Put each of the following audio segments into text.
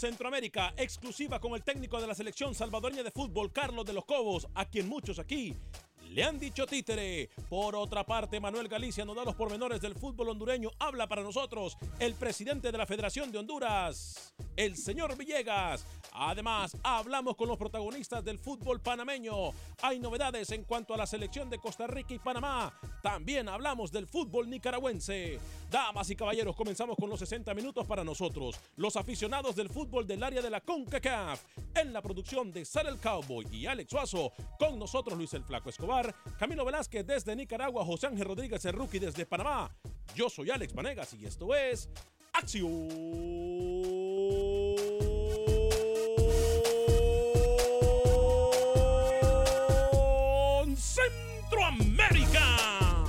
Centroamérica, exclusiva con el técnico de la selección salvadoreña de fútbol, Carlos de los Cobos, a quien muchos aquí le han dicho títere. Por otra parte, Manuel Galicia nos da los pormenores del fútbol hondureño. Habla para nosotros el presidente de la Federación de Honduras, el señor Villegas. Además, hablamos con los protagonistas del fútbol panameño. Hay novedades en cuanto a la selección de Costa Rica y Panamá. También hablamos del fútbol nicaragüense. Damas y caballeros, comenzamos con los 60 minutos para nosotros, los aficionados del fútbol del área de la CONCACAF. En la producción de Sal el Cowboy y Alex Suazo, con nosotros Luis el Flaco Escobar, Camilo Velázquez desde Nicaragua, José Ángel Rodríguez el Rookie desde Panamá. Yo soy Alex Vanegas y esto es Acción Centroamérica.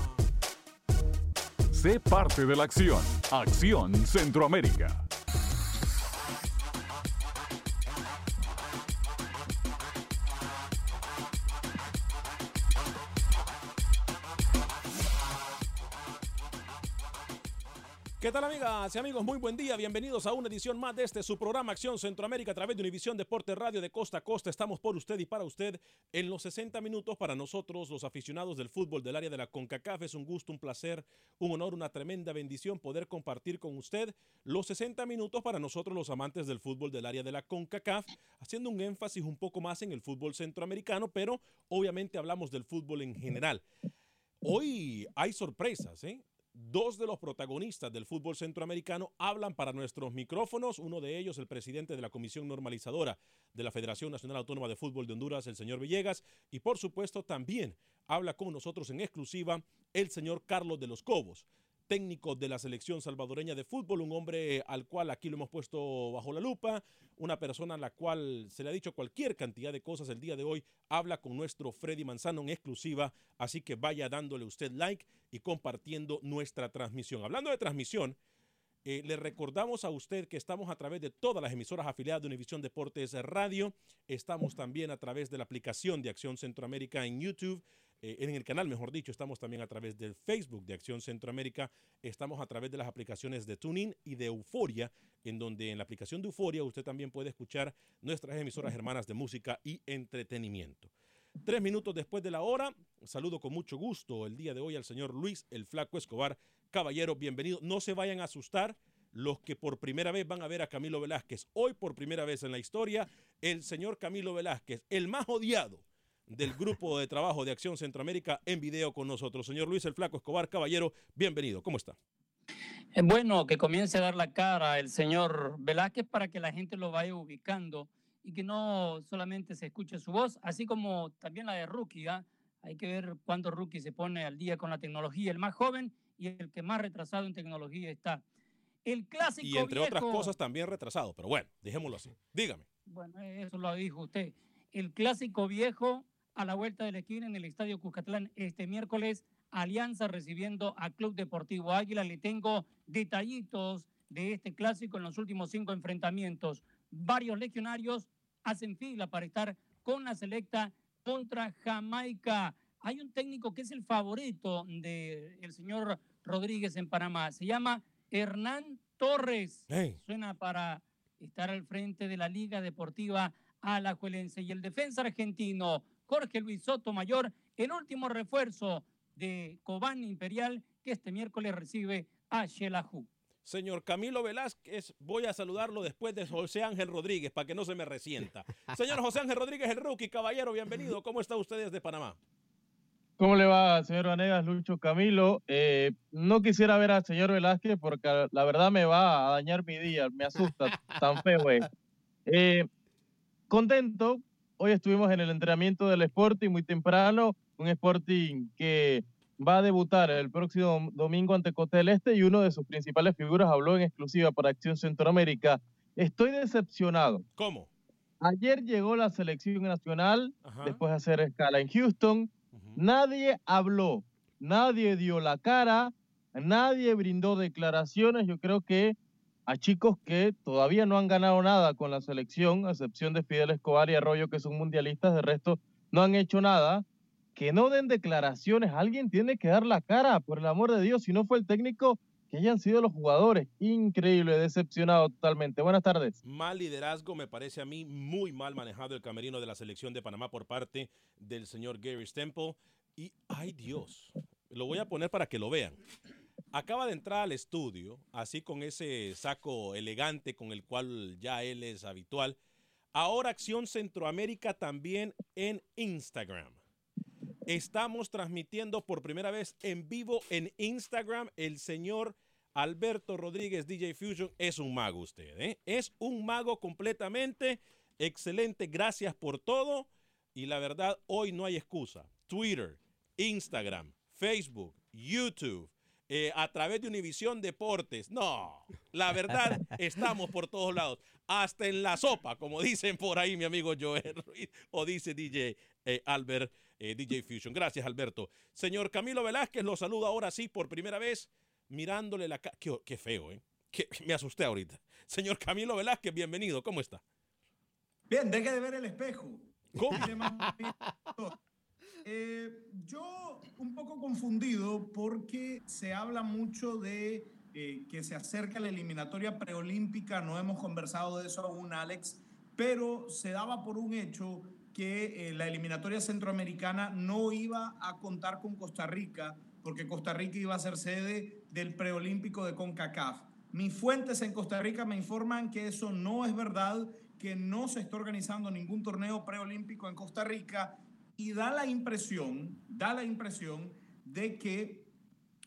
Sé parte de la acción. Acción Centroamérica. ¿Qué tal amigas y amigos? Muy buen día, bienvenidos a una edición más de este su programa Acción Centroamérica a través de Univisión Deporte Radio de Costa a Costa. Estamos por usted y para usted en los 60 minutos para nosotros los aficionados del fútbol del área de la CONCACAF. Es un gusto, un placer, un honor, una tremenda bendición poder compartir con usted los 60 minutos para nosotros los amantes del fútbol del área de la CONCACAF, haciendo un énfasis un poco más en el fútbol centroamericano, pero obviamente hablamos del fútbol en general. Hoy hay sorpresas, ¿eh? Dos de los protagonistas del fútbol centroamericano hablan para nuestros micrófonos, uno de ellos el presidente de la Comisión Normalizadora de la Federación Nacional Autónoma de Fútbol de Honduras, el señor Villegas, y por supuesto también habla con nosotros en exclusiva el señor Carlos de los Cobos, técnico de la selección salvadoreña de fútbol, un hombre al cual aquí lo hemos puesto bajo la lupa, una persona a la cual se le ha dicho cualquier cantidad de cosas el día de hoy, habla con nuestro Freddy Manzano en exclusiva, así que vaya dándole usted like y compartiendo nuestra transmisión. Hablando de transmisión, eh, le recordamos a usted que estamos a través de todas las emisoras afiliadas de Univisión Deportes Radio. Estamos también a través de la aplicación de Acción Centroamérica en YouTube. Eh, en el canal, mejor dicho, estamos también a través del Facebook de Acción Centroamérica. Estamos a través de las aplicaciones de TuneIn y de Euforia, en donde en la aplicación de Euforia usted también puede escuchar nuestras emisoras hermanas de música y entretenimiento. Tres minutos después de la hora, saludo con mucho gusto el día de hoy al señor Luis el Flaco Escobar. Caballero, bienvenido. No se vayan a asustar. los que por primera vez van a ver a Camilo Velázquez. Hoy por primera vez en la historia, el señor Camilo Velázquez, el más odiado del grupo de trabajo de Acción Centroamérica en video con nosotros. Señor Luis el Flaco Escobar, caballero, bienvenido. ¿Cómo está? Es bueno que comience a dar la cara el señor Velázquez para que la gente lo vaya ubicando y que no solamente se escuche su voz, así como también la de Rookie. ¿ah? Hay que ver cuánto Rookie se pone al día con la tecnología, el más joven y el que más retrasado en tecnología está. El clásico Y entre otras cosas también retrasado, pero bueno, dejémoslo así. Dígame. Bueno, eso lo dijo usted. El clásico viejo a la vuelta de la esquina en el Estadio Cuscatlán este miércoles. Alianza recibiendo a Club Deportivo Águila. Le tengo detallitos de este clásico en los últimos cinco enfrentamientos. Varios legionarios hacen fila para estar con la selecta contra Jamaica. Hay un técnico que es el favorito del señor Rodríguez en Panamá. Se llama Hernán Torres. Hey. Suena para estar al frente de la Liga Deportiva Alajuelense. Y el defensa argentino Jorge Luis Sotomayor, el último refuerzo de Cobán Imperial, que este miércoles recibe a Xelajú. Señor Camilo Velázquez, voy a saludarlo después de José Ángel Rodríguez para que no se me resienta. Señor José Ángel Rodríguez, el rookie, caballero, bienvenido. ¿Cómo está usted desde Panamá? ¿Cómo le va, señor Vanegas, Lucho Camilo? Eh, no quisiera ver al señor Velázquez porque la verdad me va a dañar mi día, me asusta tan feo. eh. Eh, contento, hoy estuvimos en el entrenamiento del Sporting muy temprano, un Sporting que va a debutar el próximo domingo ante Costa del Este y uno de sus principales figuras habló en exclusiva para Acción Centroamérica. Estoy decepcionado. ¿Cómo? Ayer llegó la selección nacional, Ajá. después de hacer escala en Houston. Nadie habló, nadie dio la cara, nadie brindó declaraciones. Yo creo que a chicos que todavía no han ganado nada con la selección, a excepción de Fidel Escobar y Arroyo, que son mundialistas, de resto no han hecho nada, que no den declaraciones. Alguien tiene que dar la cara, por el amor de Dios. Si no fue el técnico, que hayan sido los jugadores. Increíble, decepcionado totalmente. Buenas tardes. Mal liderazgo, me parece a mí muy mal manejado el camerino de la selección de Panamá por parte del señor Gary Stemple. Y, ay Dios, lo voy a poner para que lo vean. Acaba de entrar al estudio, así con ese saco elegante con el cual ya él es habitual. Ahora Acción Centroamérica también en Instagram. Estamos transmitiendo por primera vez en vivo en Instagram. El señor Alberto Rodríguez, DJ Fusion, es un mago usted. ¿eh? Es un mago completamente. Excelente, gracias por todo. Y la verdad, hoy no hay excusa. Twitter, Instagram, Facebook, YouTube, eh, a través de Univisión Deportes. No, la verdad, estamos por todos lados. Hasta en la sopa, como dicen por ahí mi amigo Joel Ruiz, o dice DJ eh, Albert, eh, DJ Fusion. Gracias, Alberto. Señor Camilo Velázquez, lo saludo ahora sí por primera vez, mirándole la cara. Qué, qué feo, ¿eh? Me asusté ahorita. Señor Camilo Velázquez, bienvenido. ¿Cómo está? Bien, deje de ver el espejo. ¿Cómo? Eh, yo un poco confundido porque se habla mucho de eh, que se acerca la eliminatoria preolímpica, no hemos conversado de eso aún, Alex, pero se daba por un hecho que eh, la eliminatoria centroamericana no iba a contar con Costa Rica, porque Costa Rica iba a ser sede del preolímpico de CONCACAF. Mis fuentes en Costa Rica me informan que eso no es verdad, que no se está organizando ningún torneo preolímpico en Costa Rica y da la impresión, da la impresión de que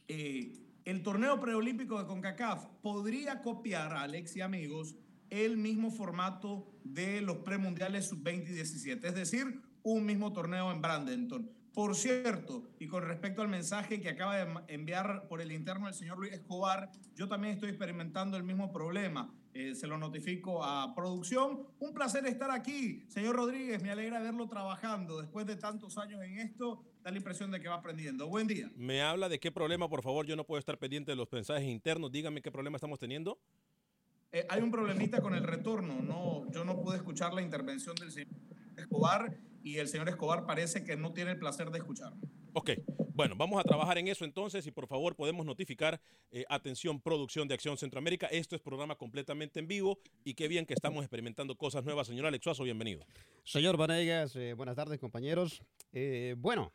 eh, el torneo preolímpico de CONCACAF podría copiar, Alex y amigos, el mismo formato de los premundiales sub-20 y 17, es decir, un mismo torneo en Brandenton. Por cierto, y con respecto al mensaje que acaba de enviar por el interno el señor Luis Escobar, yo también estoy experimentando el mismo problema. Eh, se lo notifico a producción. Un placer estar aquí, señor Rodríguez. Me alegra verlo trabajando. Después de tantos años en esto, da la impresión de que va aprendiendo. Buen día. Me habla de qué problema, por favor. Yo no puedo estar pendiente de los mensajes internos. Dígame qué problema estamos teniendo. Eh, hay un problemita con el retorno. No, yo no pude escuchar la intervención del señor Escobar y el señor Escobar parece que no tiene el placer de escucharme. Ok, bueno, vamos a trabajar en eso entonces y por favor podemos notificar, eh, atención, producción de Acción Centroamérica. Esto es programa completamente en vivo y qué bien que estamos experimentando cosas nuevas. Señor Alex Suazo, bienvenido. Señor Vanegas, eh, buenas tardes compañeros. Eh, bueno,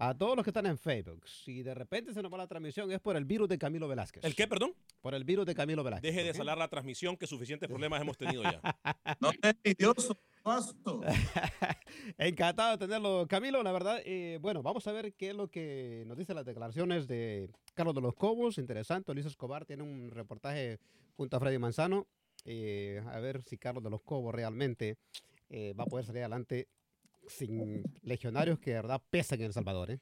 A todos los que están en Facebook, si de repente se nos va la transmisión es por el virus de Camilo Velázquez. ¿El qué, perdón? Por el virus de Camilo Velázquez. Deje de salar la transmisión, que suficientes problemas hemos tenido ya. No te envidioso, paso. Encantado de tenerlo, Camilo. La verdad, eh, bueno, vamos a ver qué es lo que nos dicen las declaraciones de Carlos de los Cobos. Interesante. Luis Escobar tiene un reportaje junto a Freddy Manzano. eh, a ver si Carlos de los Cobos realmente eh, va a poder salir adelante sin legionarios que de verdad pesan en El Salvador. ¿eh?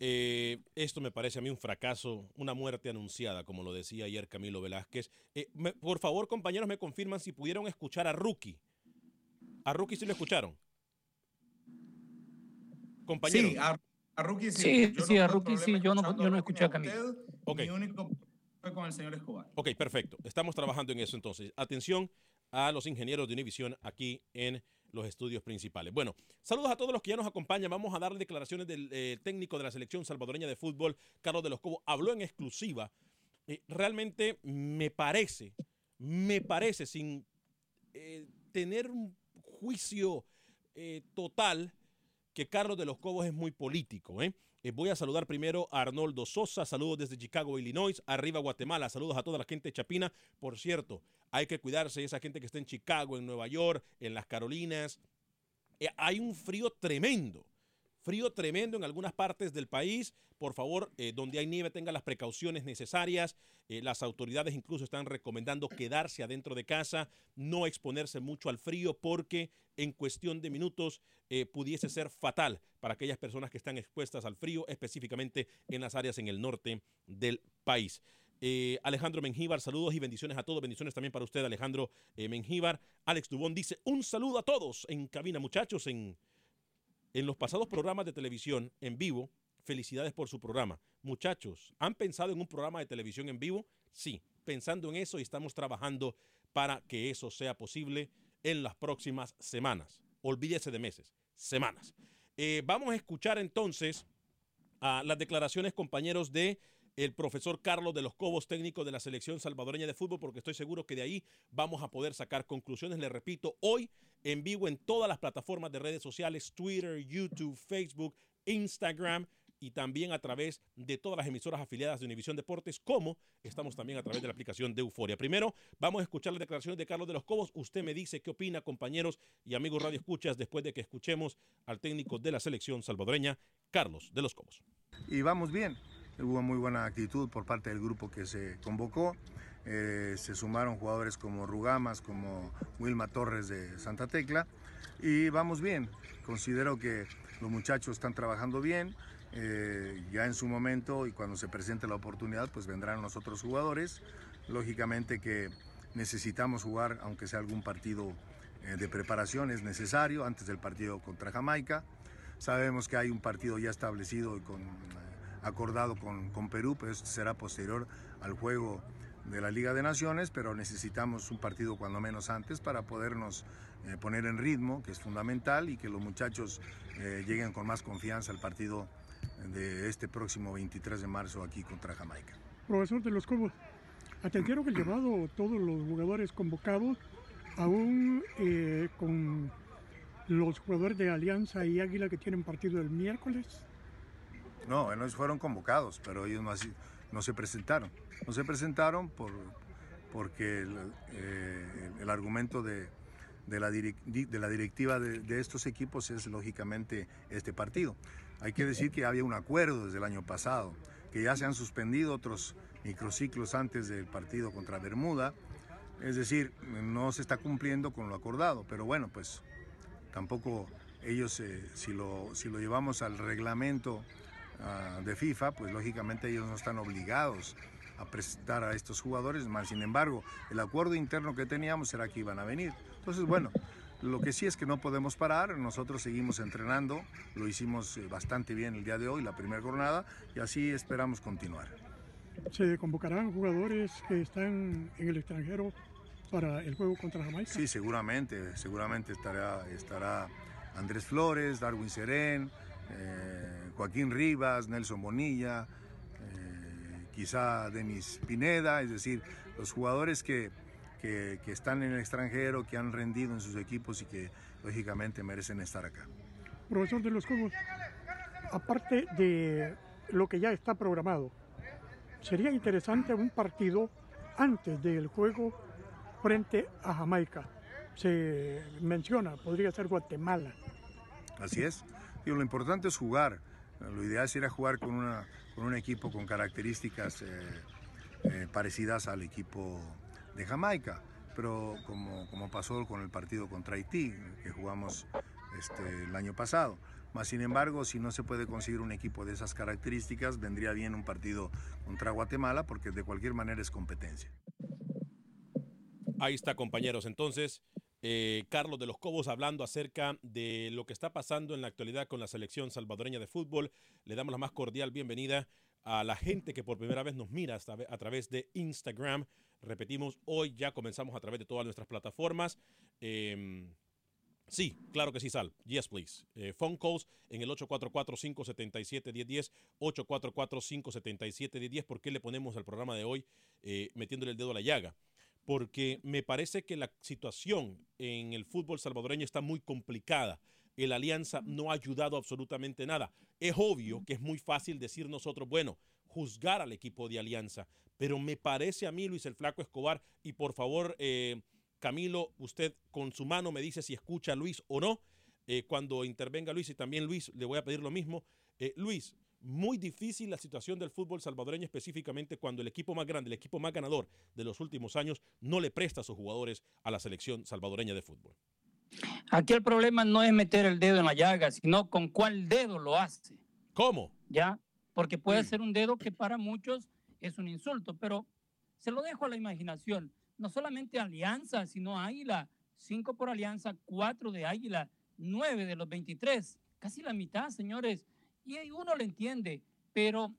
Eh, esto me parece a mí un fracaso, una muerte anunciada, como lo decía ayer Camilo Velázquez. Eh, me- por favor, compañeros, me confirman si pudieron escuchar a Rookie. ¿A Rookie sí lo escucharon? Compañeros. Sí, a, a Rookie sí. Sí, Yo sí, no a Rookie sí, yo no- yo no escuché a Camilo. usted, Ok. Mi único fue con el señor Escobar. Ok, perfecto. Estamos trabajando en eso entonces. Atención a los ingenieros de Univisión aquí en los estudios principales. Bueno, saludos a todos los que ya nos acompañan. Vamos a darle declaraciones del eh, técnico de la selección salvadoreña de fútbol, Carlos de los Cobos. Habló en exclusiva. Eh, realmente me parece, me parece, sin eh, tener un juicio eh, total, que Carlos de los Cobos es muy político. ¿eh? Eh, voy a saludar primero a Arnoldo Sosa, saludos desde Chicago, Illinois, arriba Guatemala, saludos a toda la gente de Chapina. Por cierto, hay que cuidarse de esa gente que está en Chicago, en Nueva York, en las Carolinas. Eh, hay un frío tremendo, frío tremendo en algunas partes del país. Por favor, eh, donde hay nieve tenga las precauciones necesarias. Eh, las autoridades incluso están recomendando quedarse adentro de casa, no exponerse mucho al frío porque en cuestión de minutos eh, pudiese ser fatal para aquellas personas que están expuestas al frío, específicamente en las áreas en el norte del país. Alejandro Mengíbar, saludos y bendiciones a todos. Bendiciones también para usted, Alejandro eh, Mengíbar. Alex Dubón dice, un saludo a todos en cabina, muchachos, en, en los pasados programas de televisión en vivo. Felicidades por su programa. Muchachos, ¿han pensado en un programa de televisión en vivo? Sí, pensando en eso y estamos trabajando para que eso sea posible en las próximas semanas. Olvídese de meses, semanas. Eh, vamos a escuchar entonces las declaraciones, compañeros, de el profesor Carlos de los Cobos, técnico de la selección salvadoreña de fútbol, porque estoy seguro que de ahí vamos a poder sacar conclusiones. Le repito, hoy en vivo en todas las plataformas de redes sociales, Twitter, YouTube, Facebook, Instagram y también a través de todas las emisoras afiliadas de Univisión Deportes, como estamos también a través de la aplicación de Euforia. Primero, vamos a escuchar las declaraciones de Carlos de los Cobos. Usted me dice qué opina, compañeros y amigos Radio Escuchas, después de que escuchemos al técnico de la selección salvadoreña, Carlos de los Cobos. y vamos bien. Hubo muy buena actitud por parte del grupo que se convocó. Eh, se sumaron jugadores como Rugamas, como Wilma Torres de Santa Tecla y vamos bien. Considero que los muchachos están trabajando bien. Eh, ya en su momento y cuando se presente la oportunidad, pues vendrán los otros jugadores. Lógicamente que necesitamos jugar, aunque sea algún partido eh, de preparación, es necesario antes del partido contra Jamaica. Sabemos que hay un partido ya establecido con, eh, acordado con, con Perú, pero esto será posterior al juego de la Liga de Naciones, pero necesitamos un partido cuando menos antes para podernos eh, poner en ritmo, que es fundamental, y que los muchachos eh, lleguen con más confianza al partido de este próximo 23 de marzo aquí contra Jamaica. Profesor de los Cobos, atendieron el llamado todos los jugadores convocados, aún eh, con los jugadores de Alianza y Águila que tienen partido el miércoles. No, ellos fueron convocados, pero ellos no, se presentaron. No se presentaron por, porque el, eh, argumento de, la, directiva de, estos equipos es lógicamente este partido. Hay que decir que había un acuerdo desde el año pasado, que ya se han suspendido otros microciclos antes del partido contra Bermuda. Es decir, no se está cumpliendo con lo acordado, pero bueno, pues tampoco ellos, eh, si lo llevamos al reglamento ah, de FIFA, pues lógicamente ellos no están obligados a presentar a estos jugadores, más sin embargo, el acuerdo interno que teníamos era que iban a venir. Entonces, bueno, lo que sí es que no podemos parar, nosotros seguimos entrenando, lo hicimos eh, bastante bien el día de hoy, la primera jornada, y así esperamos continuar. Se convocarán jugadores que están en el extranjero para el juego contra Jamaica. Sí, seguramente, seguramente estará, estará Andrés Flores, Darwin Serén, eh, Joaquín Rivas, Nelson Bonilla, eh, quizá Denis Pineda, es decir, los jugadores que, que, que están en el extranjero, que han rendido en sus equipos y que lógicamente merecen estar acá. Profesor de los Cobos, aparte de lo que ya está programado, sería interesante un partido antes del juego frente a Jamaica. Se menciona, podría ser Guatemala. Así es. Digo, lo importante es jugar. Lo ideal sería jugar con, una, un equipo con características eh, eh, parecidas al equipo de Jamaica. Pero como, como pasó con el partido contra Haití, que jugamos este, el año pasado. Más sin embargo, si no se puede conseguir un equipo de esas características, vendría bien un partido contra Guatemala, porque de cualquier manera es competencia. Ahí está, compañeros. Entonces, eh, Carlos de los Cobos hablando acerca de lo que está pasando en la actualidad con la selección salvadoreña de fútbol. Le damos la más cordial bienvenida a la gente que por primera vez nos mira a través de Instagram. Repetimos, hoy ya comenzamos a través de todas nuestras plataformas. Em, sí, claro que sí, Sal. Yes, please. Eh, phone calls en el 844-577-1010, 844-577-1010. ¿Por qué le ponemos al programa de hoy eh, metiéndole el dedo a la llaga? Porque me parece que la situación en el fútbol salvadoreño está muy complicada. El Alianza no ha ayudado absolutamente nada. Es obvio que es muy fácil decir nosotros, bueno, juzgar al equipo de Alianza, pero me parece a mí, Luis el Flaco Escobar, y por favor, eh, Camilo, usted con su mano me dice si escucha a Luis o no. Eh, cuando intervenga Luis, y también Luis, le voy a pedir lo mismo. Eh, Luis, muy difícil la situación del fútbol salvadoreño, específicamente cuando el equipo más grande, el equipo más ganador de los últimos años, no le presta a sus jugadores a la selección salvadoreña de fútbol. Aquí el problema no es meter el dedo en la llaga, sino con cuál dedo lo hace. ¿Cómo? Ya, porque puede ser un dedo que para muchos es un insulto, pero se lo dejo a la imaginación. No solamente Alianza, sino Águila. Cinco por Alianza, cuatro de Águila, nueve de los 23. Casi la mitad, señores y uno lo entiende, pero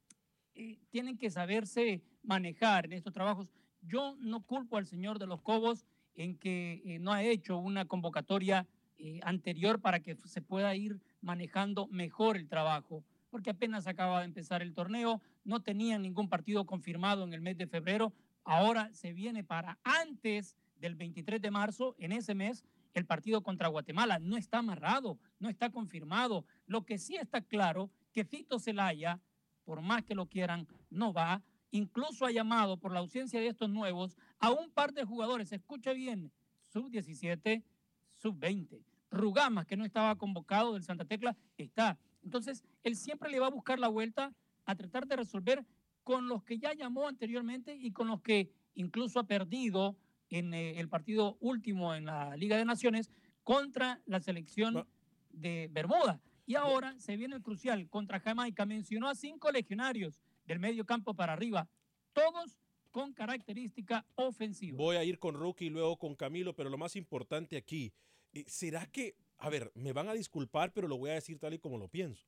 eh, tienen que saberse manejar en estos trabajos. Yo no culpo al señor de los Cobos en que eh, no ha hecho una convocatoria eh, anterior para que se pueda ir manejando mejor el trabajo, porque apenas acaba de empezar el torneo, no tenían ningún partido confirmado en el mes de febrero, ahora se viene para antes del 23 de marzo, en ese mes, el partido contra Guatemala. No está amarrado, no está confirmado. Lo que sí está claro que Fito Celaya, por más que lo quieran, no va. Incluso ha llamado por la ausencia de estos nuevos a un par de jugadores, escucha bien, sub-17, sub-20. Rugamas, que no estaba convocado del Santa Tecla, está. Entonces, él siempre le va a buscar la vuelta a tratar de resolver con los que ya llamó anteriormente y con los que incluso ha perdido en eh, el partido último en la Liga de Naciones contra la selección de Bermuda. Y ahora se viene el crucial contra Jamaica. Mencionó a cinco legionarios del medio campo para arriba, todos con característica ofensiva. Voy a ir con Rookie y luego con Camilo, pero lo más importante aquí, eh, ¿será que, a ver, me van a disculpar, pero lo voy a decir tal y como lo pienso?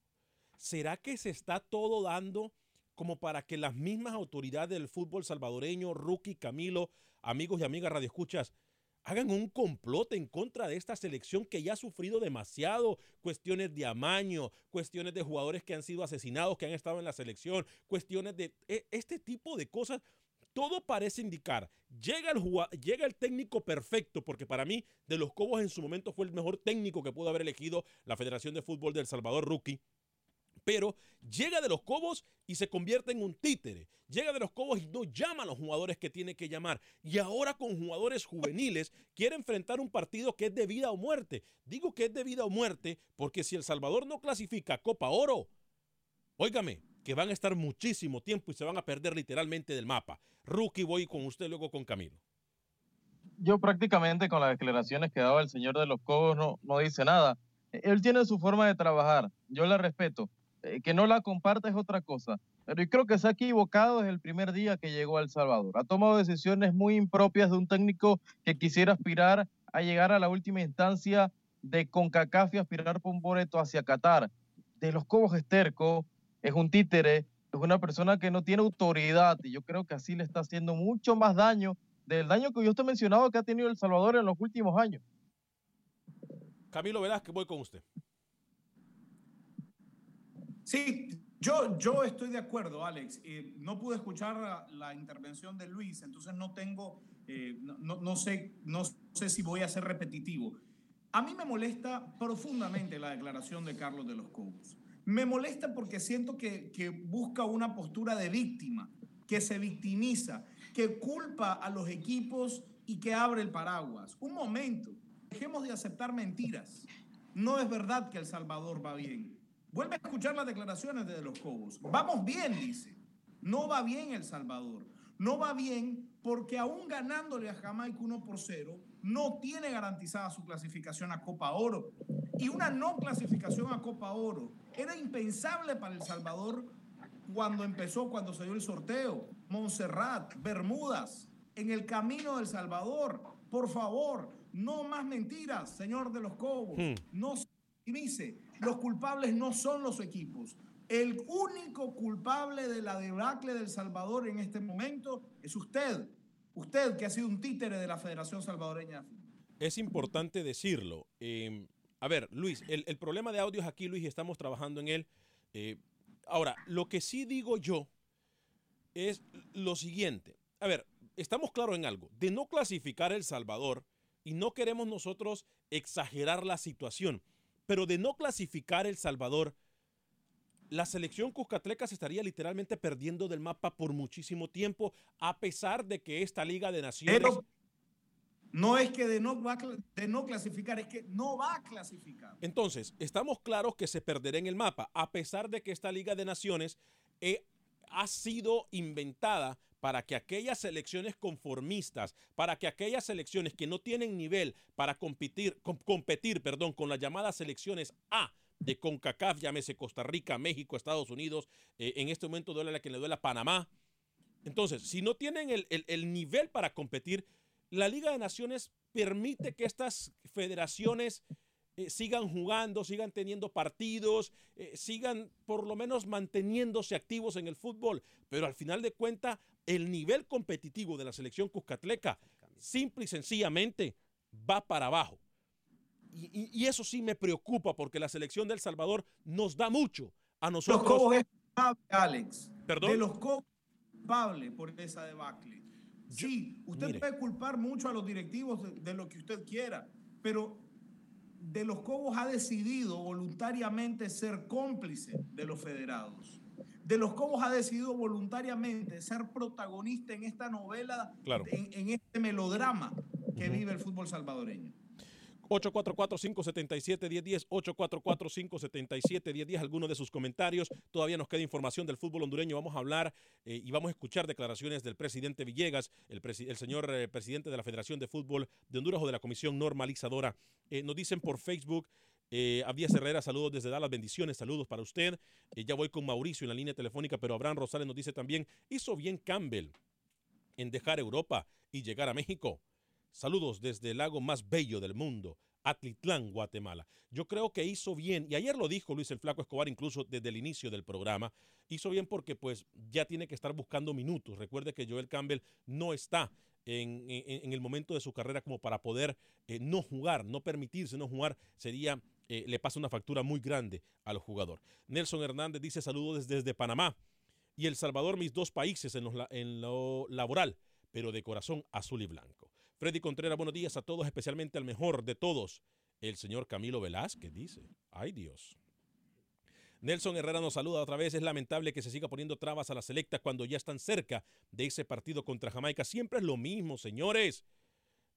¿Será que se está todo dando como para que las mismas autoridades del fútbol salvadoreño, Rookie, Camilo, amigos y amigas radioescuchas, hagan un complot en contra de esta selección que ya ha sufrido demasiado, cuestiones de amaño, cuestiones de jugadores que han sido asesinados, que han estado en la selección, cuestiones de e, este tipo de cosas. Todo parece indicar, llega el, llega el técnico perfecto, porque para mí de los Cobos en su momento fue el mejor técnico que pudo haber elegido la Federación de Fútbol del Salvador Rookie pero llega de los Cobos y se convierte en un títere. Llega de los Cobos y no llama a los jugadores que tiene que llamar. Y ahora con jugadores juveniles quiere enfrentar un partido que es de vida o muerte. Digo que es de vida o muerte porque si El Salvador no clasifica Copa Oro, óigame, que van a estar muchísimo tiempo y se van a perder literalmente del mapa. Rookie, voy con usted, luego con Camilo. Yo prácticamente con las declaraciones que daba el señor de los Cobos no, no dice nada. Él tiene su forma de trabajar, yo la respeto eh, que no la comparta es otra cosa. Pero yo creo que se ha equivocado desde el primer día que llegó a El Salvador. Ha tomado decisiones muy impropias de un técnico que quisiera aspirar a llegar a la última instancia de CONCACAF aspirar por un boleto hacia Qatar. De los Cobos Esterco es un títere, es una persona que no tiene autoridad y yo creo que así le está haciendo mucho más daño del daño que yo te he mencionado que ha tenido El Salvador en los últimos años. Camilo que voy con usted. Sí, yo, yo estoy de acuerdo, Alex. Eh, no pude escuchar la, intervención de Luis, entonces no tengo, eh, no, no, sé, no sé si voy a ser repetitivo. A mí me molesta profundamente la declaración de Carlos de los Cobos. Me molesta porque siento que, que busca una postura de víctima, que se victimiza, que culpa a los equipos y que abre el paraguas. Un momento, dejemos de aceptar mentiras. No es verdad que El Salvador va bien. Vuelve a escuchar las declaraciones de los Cobos. Vamos bien, dice. No va bien El Salvador. No va bien porque aún ganándole a Jamaica 1 por 0, no tiene garantizada su clasificación a Copa Oro. Y una no clasificación a Copa Oro era impensable para El Salvador cuando empezó, cuando se dio el sorteo. Montserrat, Bermudas, en el camino del Salvador. Por favor, no más mentiras, señor de los Cobos. Hmm. No se victimice. Los culpables no son los equipos. El único culpable de la debacle del Salvador en este momento es usted. Usted que ha sido un títere de la Federación Salvadoreña. Es importante decirlo. Eh, a ver, Luis, el, problema de audio es aquí, Luis, y estamos trabajando en él. Eh, ahora, lo que sí digo yo es lo siguiente. A ver, estamos claros en algo. De no clasificar El Salvador, y no queremos nosotros exagerar la situación, pero de no clasificar El Salvador, la selección Cuscatleca se estaría literalmente perdiendo del mapa por muchísimo tiempo, a pesar de que esta Liga de Naciones... Pero no es que de no, va de no clasificar, es que no va a clasificar. Entonces, estamos claros que se perderá en el mapa, a pesar de que esta Liga de Naciones eh, ha sido inventada para que aquellas selecciones conformistas, para que aquellas selecciones que no tienen nivel para competir, com- competir perdón, con las llamadas selecciones A de CONCACAF, llámese Costa Rica, México, Estados Unidos, eh, en este momento duele la que le duele a Panamá. Entonces, si no tienen el- el nivel para competir, la Liga de Naciones permite que estas federaciones eh, sigan jugando, sigan teniendo partidos, eh, sigan por lo menos manteniéndose activos en el fútbol. Pero al final de cuentas, el nivel competitivo de la selección Cuscatleca, simple y sencillamente, va para abajo. Y, y- y eso sí me preocupa porque la selección de El Salvador nos da mucho a Los nosotros. Cobos es culpable, Alex. ¿Perdón? De los Cobos es culpable por esa debacle. Sí, usted mire. puede culpar mucho a los directivos de, de lo que usted quiera, pero de los Cobos ha decidido voluntariamente ser cómplice de los federados. De los Cobos ha decidido voluntariamente ser protagonista en esta novela, Claro. en, en este melodrama que vive el fútbol salvadoreño. 844-577-1010, 844-577-1010, algunos de sus comentarios. Todavía nos queda información del fútbol hondureño. Vamos a hablar eh, y vamos a escuchar declaraciones del presidente Villegas, el, presi- el señor eh, presidente de la Federación de Fútbol de Honduras o de la Comisión Normalizadora. Eh, nos dicen por Facebook. Eh, Herrera, saludos desde Dallas, bendiciones, saludos para usted. Ya voy con Mauricio en la línea telefónica, pero Abraham Rosales nos dice también, hizo bien Campbell en dejar Europa y llegar a México. Saludos desde el lago más bello del mundo, Atlitlán, Guatemala. Yo creo que hizo bien, y ayer lo dijo Luis el Flaco Escobar incluso desde el inicio del programa, hizo bien porque pues ya tiene que estar buscando minutos. Recuerde que Joel Campbell no está en, el momento de su carrera como para poder eh, no jugar, no permitirse no jugar, sería, eh, le pasa una factura muy grande al jugador. Nelson Hernández dice saludos desde, Panamá y El Salvador, mis dos países en lo laboral, pero de corazón azul y blanco. Freddy Contreras, buenos días a todos, especialmente al mejor de todos, el señor Camilo Velázquez, dice. Ay Dios. Nelson Herrera nos saluda otra vez. Es lamentable que se siga poniendo trabas a la selecta cuando ya están cerca de ese partido contra Jamaica. Siempre es lo mismo, señores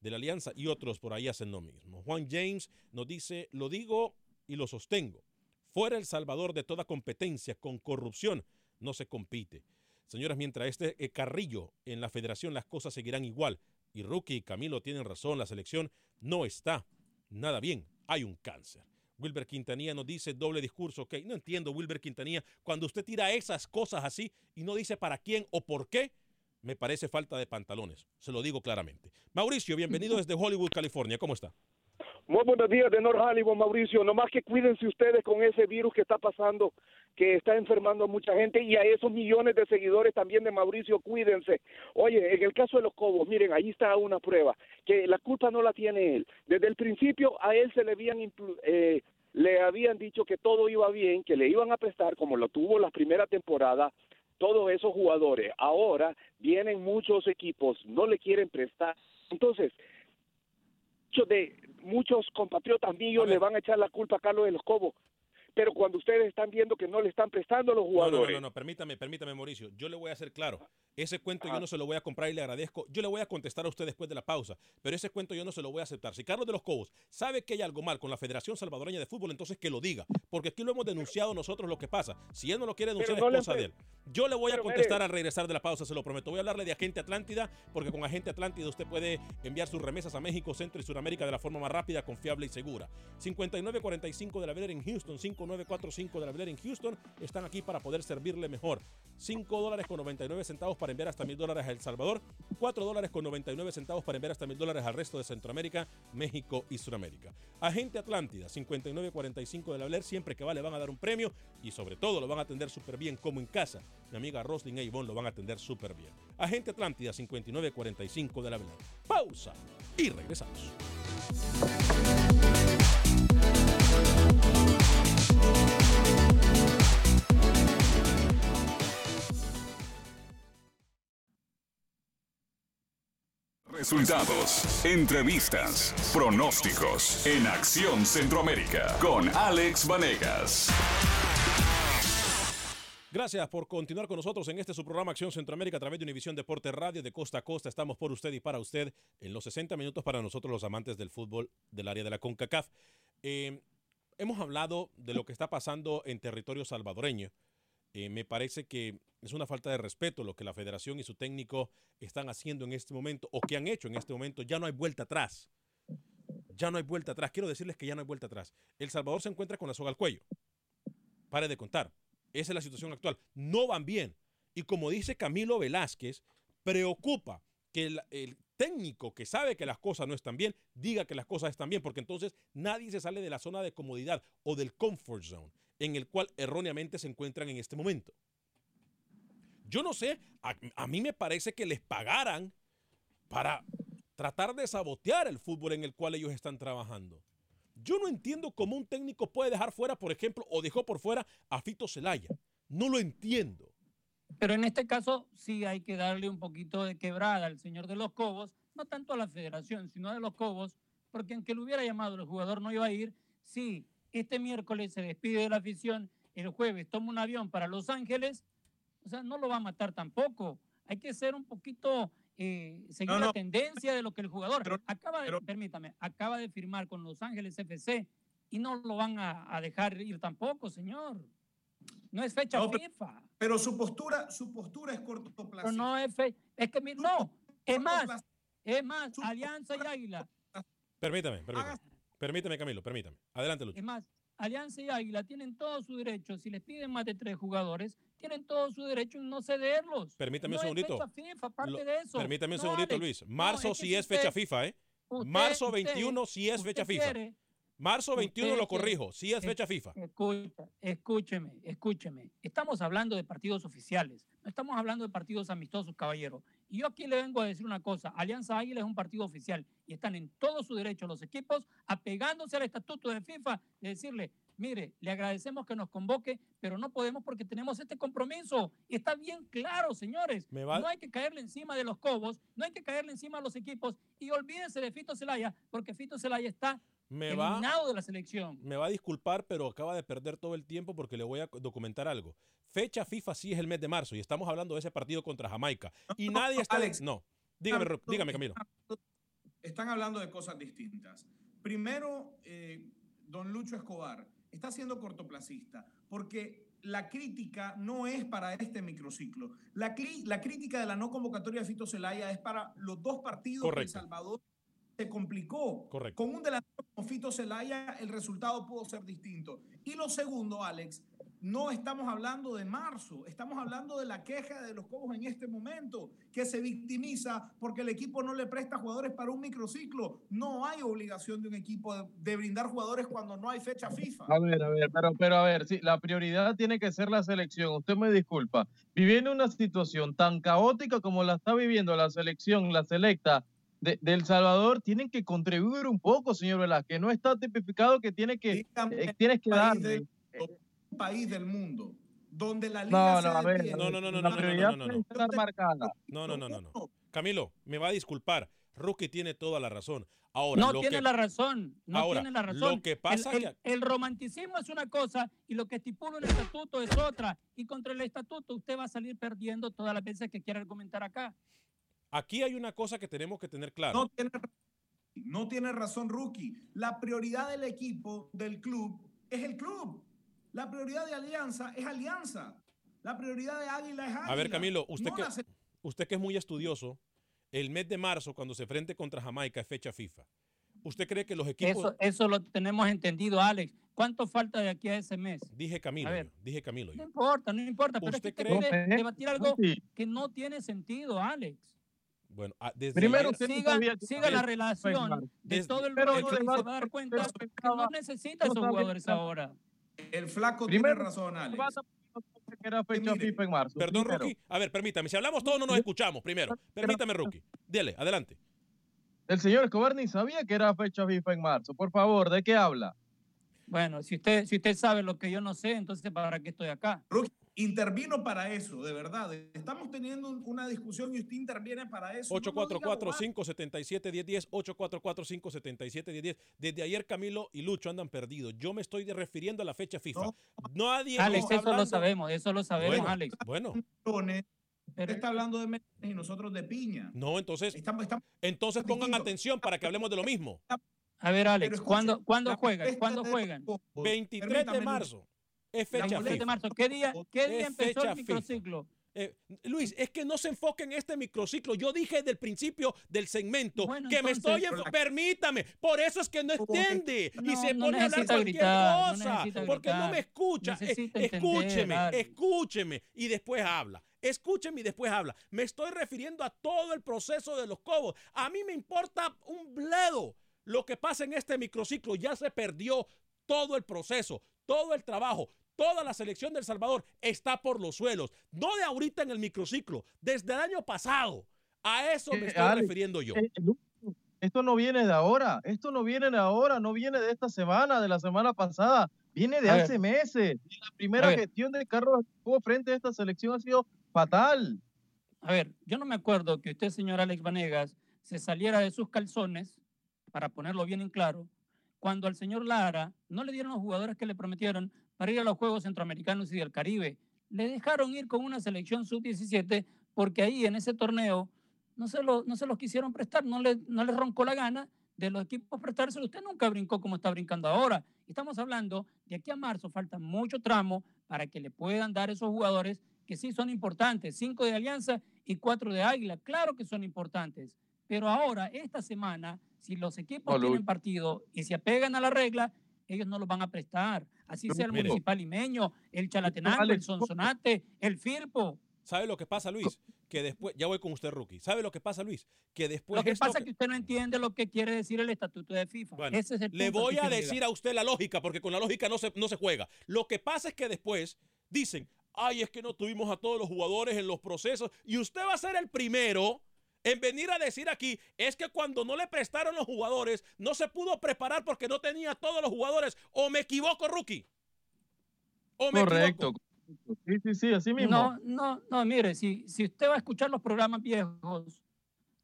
de la Alianza y otros por ahí hacen lo mismo. Juan James nos dice, lo digo y lo sostengo. Fuera El Salvador de toda competencia con corrupción no se compite. Señoras, mientras este eh, Carrillo en la federación las cosas seguirán igual. Y Rookie y Camilo tienen razón, la selección no está nada bien. Hay un cáncer. Wilber Quintanilla nos dice doble discurso. Ok, no entiendo, Wilber Quintanilla, cuando usted tira esas cosas así y no dice para quién o por qué, me parece falta de pantalones. Se lo digo claramente. Mauricio, bienvenido desde Hollywood, California. ¿Cómo está? Muy buenos días de North Hollywood, Mauricio. Nomás que cuídense ustedes con ese virus que está pasando, que está enfermando a mucha gente y a esos millones de seguidores también de Mauricio, cuídense. Oye, en el caso de los Cobos, miren, ahí está una prueba, que la culpa no la tiene él. Desde el principio a él se le habían, eh, le habían dicho que todo iba bien, que le iban a prestar, como lo tuvo la primera temporada, todos esos jugadores. Ahora vienen muchos equipos, no le quieren prestar. Entonces, de muchos compatriotas míos le van a echar la culpa a Carlos de los Cobos. Pero cuando ustedes están viendo que no le están prestando a los No, no, jugadores. no, no, no, permítame, permítame, Mauricio. Yo le voy a hacer claro. Ese cuento yo no se lo voy a comprar y le agradezco. Yo le voy a contestar a usted después de la pausa, pero ese cuento yo no se lo voy a aceptar. Si Carlos de los Cobos sabe que hay algo mal con la Federación Salvadoreña de Fútbol, entonces que lo diga, porque aquí lo hemos denunciado nosotros lo que pasa. Si él no lo quiere denunciar no es cosa de él. Yo le voy a contestar al regresar de la pausa, se lo prometo. Voy a hablarle de Agente Atlántida, porque con Agente Atlántida usted puede enviar sus remesas a México, Centro y Sudamérica de la forma más rápida, confiable y segura. 5945 de la Velera en Houston, 5945 de la Velera en Houston, están aquí para poder servirle mejor. 5 dólares con 99 centavos para enviar hasta 1000 dólares a El Salvador, 4 dólares con 99 centavos para enviar hasta 1000 dólares al resto de Centroamérica, México y Sudamérica. Agente Atlántida, 5945 de la Velera, siempre que va le van a dar un premio y sobre todo lo van a atender súper bien como en casa. Mi amiga Roslyn e Ivonne lo van a atender súper bien. Agente Atlántida, 5945 de la Velera. Pausa y regresamos. Resultados, entrevistas, pronósticos en Acción Centroamérica con Alex Vanegas. Gracias por continuar con nosotros en este su programa Acción Centroamérica a través de Univisión Deporte Radio de costa a costa. Estamos por usted y para usted en los 60 minutos para nosotros los amantes del fútbol del área de la CONCACAF. Eh, hemos hablado de lo que está pasando en territorio salvadoreño. Eh, me parece que es una falta de respeto lo que la federación y su técnico están haciendo en este momento o que han hecho en este momento. Ya no hay vuelta atrás. Ya no hay vuelta atrás. Quiero decirles que ya no hay vuelta atrás. El Salvador se encuentra con la soga al cuello. Pare de contar. Esa es la situación actual. No van bien. Y como dice Camilo Velázquez, preocupa que el, el técnico que sabe que las cosas no están bien, diga que las cosas están bien, porque entonces nadie se sale de la zona de comodidad o del comfort zone en el cual erróneamente se encuentran en este momento. Yo no sé, a, mí me parece que les pagaran para tratar de sabotear el fútbol en el cual ellos están trabajando. Yo no entiendo cómo un técnico puede dejar fuera, por ejemplo, o dejó por fuera a Fito Celaya. No lo entiendo. Pero en este caso sí hay que darle un poquito de quebrada al señor de los Cobos, no tanto a la federación, sino a los Cobos, porque aunque lo hubiera llamado el jugador no iba a ir. Sí, este miércoles se despide de la afición, el jueves toma un avión para Los Ángeles, o sea, no lo va a matar tampoco. Hay que ser un poquito, eh, seguir No, la tendencia de lo que el jugador acaba de, permítame, acaba de firmar con Los Ángeles FC y no lo van a, a dejar ir tampoco, señor. No es fecha No, pero- FIFA. Pero su postura, su postura es cortoplacista. Pero no es fe, es que mi- no, es más, es más, Alianza y Águila, Permítame, permítame. Permítame, Camilo, permítame. Adelante, Lucho. es más, Alianza y Águila tienen todo su derecho, si les piden más de tres jugadores, tienen todo su derecho en no cederlos. Permítame no un segundito. Es fecha FIFA, aparte Lo- de eso. Permítame un No, segundito, Alex, Luis. no, Marzo es que sí si es fecha usted- FIFA, ¿eh? usted- Marzo usted- 21 sí es usted fecha FIFA. quiere- Marzo 21 usted lo corrijo, sí es fecha FIFA. Escucha, escúcheme, escúcheme. Estamos hablando de partidos oficiales, no estamos hablando de partidos amistosos, caballero. Y yo aquí le vengo a decir una cosa, Alianza Águila es un partido oficial y están en todo su derecho los equipos apegándose al estatuto de FIFA de decirle, mire, le agradecemos que nos convoque, pero no podemos porque tenemos este compromiso. Y está bien claro, señores. Va- No hay que caerle encima de los cobos, no hay que caerle encima a los equipos y olvídense de Fito Celaya, porque Fito Celaya está Me va, de la selección. me va a disculpar, pero acaba de perder todo el tiempo porque le voy a documentar algo. Fecha FIFA sí es el mes de marzo y estamos hablando de ese partido contra Jamaica. Y nadie está... Alex. no, dígame, dígame, Camilo. Están hablando de cosas distintas. Primero, eh, don Lucho Escobar está siendo cortoplacista porque la crítica no es para este microciclo. La, la crítica de la no convocatoria de Fito Celaya es para los dos partidos que El. Salvador se complicó. Correcto. Con un delantero como Fito Celaya, el resultado pudo ser distinto. Y lo segundo, Alex, no estamos hablando de marzo, estamos hablando de la queja de los Cobos en este momento, que se victimiza porque el equipo no le presta jugadores para un microciclo. No hay obligación de un equipo de, de brindar jugadores cuando no hay fecha FIFA. A ver, a ver, pero, pero a ver, sí, la prioridad tiene que ser la selección. Usted me disculpa. Viviendo una situación tan caótica como la está viviendo la selección, la selecta de, de El Salvador, tienen que contribuir un poco, señor Velázquez. No está tipificado que tiene que, eh, tienes que darle. del- un país del mundo donde la No, liga no, se a ver. No, no, no, no, la no, no, no, no, no. estar marcada. No, no, no, no, no. Camilo, me va a disculpar. Rookie tiene toda la razón. Ahora, no lo tiene que- la razón. No Ahora, tiene la razón. lo que pasa el, que- el- el romanticismo es una cosa y lo que estipula un estatuto es otra. Y contra el estatuto usted va a salir perdiendo todas las veces que quiera argumentar acá. Aquí hay una cosa que tenemos que tener claro. No tiene, no tiene razón, Rookie. La prioridad del equipo, del club, es el club. La prioridad de Alianza es Alianza. La prioridad de Águila es Águila. A ver, Camilo, usted No que, usted que es muy estudioso, el mes de marzo, cuando se frente contra Jamaica, es fecha FIFA. ¿Usted cree que los equipos... Eso, eso lo tenemos entendido, Alex. ¿Cuánto falta de aquí a ese mes? Dije Camilo, A ver. yo, dije Camilo. yo. No importa, no importa, pero es que ¿Usted cree- debatir algo que no tiene sentido, Alex. Bueno, ah, desde Primero, ayer- siga, siga la relación de Desde- todo el no se va a dar cuenta que no necesita esos jugadores ahora. El flaco Primero, tiene razón, Alex. que era fecha FIFA en marzo. Perdón, primero. Rookie. A ver, permítame. Si hablamos todos, no nos escuchamos primero. Permítame, Rookie. Dele, adelante. El señor Escobar ni sabía que era fecha FIFA en marzo. Por favor, ¿de qué habla? Bueno, si usted, si usted sabe lo que yo no sé, entonces ¿para qué estoy acá? Rookie, intervino para eso, de verdad. Estamos teniendo un- una discusión y usted interviene para eso. No, no diga bobadas. 844-577-1010, 844-577-1010. Desde ayer Camilo y Lucho andan perdidos. Yo me estoy refiriendo a la fecha FIFA. Nadie Alex, está eso lo sabemos, eso lo sabemos, Bueno, Alex. Bueno, Usted está hablando de y nosotros de Piña. no, entonces, Estamos, estamos entonces pongan atención para que hablemos de lo mismo. A ver, Alex, ¿cuándo, ¿cuándo juegan? ¿Cuándo juegan? 23 de marzo es La fecha boleta de FIFA. marzo. ¿Qué día, qué día empezó el FIFA. microciclo? Eh, Luis, es que no se enfoque en este microciclo. Yo dije desde el principio del segmento Bueno, que me estoy enfo- Permítame, por eso es que no entiende y se no pone a hablar cualquier gritar, cosa. porque no me escucha. Eh, entender, escúcheme, escúcheme y después habla. Escúcheme y después habla. Me estoy refiriendo a todo el proceso de los cobos. A mí me importa un bledo lo que pasa en este microciclo. Ya se perdió todo el proceso, todo el trabajo. Toda la selección del Salvador está por los suelos. No de ahorita en el microciclo, desde el año pasado. A eso me Eh, estoy Alex, refiriendo yo. eh, Esto no viene de ahora, esto no viene de ahora, no viene de esta semana, de la semana pasada, viene de A ver. hace meses. Y la primera A ver. gestión de Carlos frente a esta selección ha sido fatal. A ver, yo no me acuerdo que usted, señor Alex Vanegas, se saliera de sus calzones, para ponerlo bien en claro, cuando al señor Lara no le dieron los jugadores que le prometieron para ir a los Juegos Centroamericanos y del Caribe. Le dejaron ir con una selección sub-17 porque ahí en ese torneo no se, lo, no se los quisieron prestar, no le, no le roncó la gana de los equipos prestárselo. Usted nunca brincó como está brincando ahora. Estamos hablando de aquí a marzo, falta mucho tramo para que le puedan dar esos jugadores que sí son importantes, cinco de Alianza y cuatro de Águila. Claro que son importantes, pero ahora, esta semana, si los equipos No, tienen partido y se apegan a la regla, ellos no los van a prestar. Así sea el Mire. municipal limeño, el chalatenango, el sonsonate, el firpo. ¿Sabe lo que pasa, Luis? Que después, ya voy con usted, Rookie. ¿Sabe lo que pasa, Luis? Que después Lo que esto pasa es que usted no entiende lo que quiere decir el estatuto de FIFA. Bueno, Ese es el le voy a decir a usted la lógica, porque con la lógica no se, no se juega. Lo que pasa es que después dicen, ay, es que no tuvimos a todos los jugadores en los procesos, y usted va a ser el primero en venir a decir aquí, es que cuando no le prestaron los jugadores, no se pudo preparar porque no tenía todos los jugadores. ¿O me equivoco, Rookie? ¿O me Correcto. equivoco? Sí, sí, sí, así mismo. No, no, no, mire, si, si usted va a escuchar los programas viejos,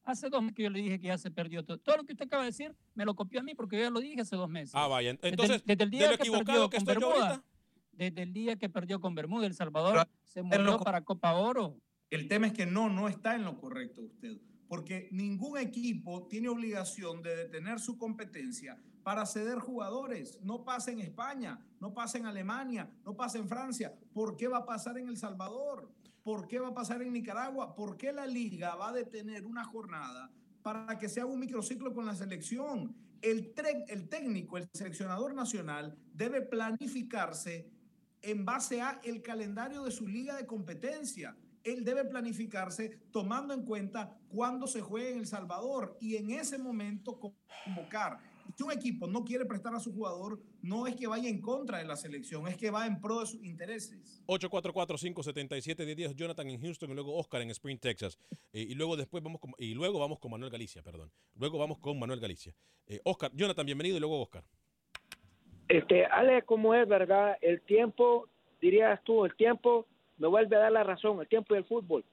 hace dos meses que yo le dije que ya se perdió todo. Todo lo que usted acaba de decir me lo copió a mí porque yo ya lo dije hace dos meses. Ah, vaya. Desde el- Entonces, desde el de día lo que equivocado perdió que con estoy yo Bermuda, ahorita. desde el día que perdió con Bermuda, El Salvador, Pero- se murió lo- para Copa Oro. El tema es que no, no está en lo correcto usted, porque ningún equipo tiene obligación de detener su competencia para ceder jugadores. No pasa en España, no pasa en Alemania, no pasa en Francia. ¿Por qué va a pasar en El Salvador? ¿Por qué va a pasar en Nicaragua? ¿Por qué la liga va a detener una jornada para que se haga un microciclo con la selección? El, el técnico, el seleccionador nacional, debe planificarse en base a el calendario de su liga de competencia. Él debe planificarse tomando en cuenta cuándo se juega en El Salvador y en ese momento convocar. Si un equipo no quiere prestar a su jugador, no es que vaya en contra de la selección, es que va en pro de sus intereses. 844-577-1010, Jonathan en Houston y luego Oscar en Spring, Texas. Eh, y luego después vamos con, y luego vamos con Manuel Galicia, perdón. Luego vamos con Manuel Galicia. Eh, Oscar, Jonathan, bienvenido y luego Oscar. Este, Ale, como es verdad, el tiempo, dirías tú, el tiempo me vuelve a dar la razón, el tiempo del fútbol.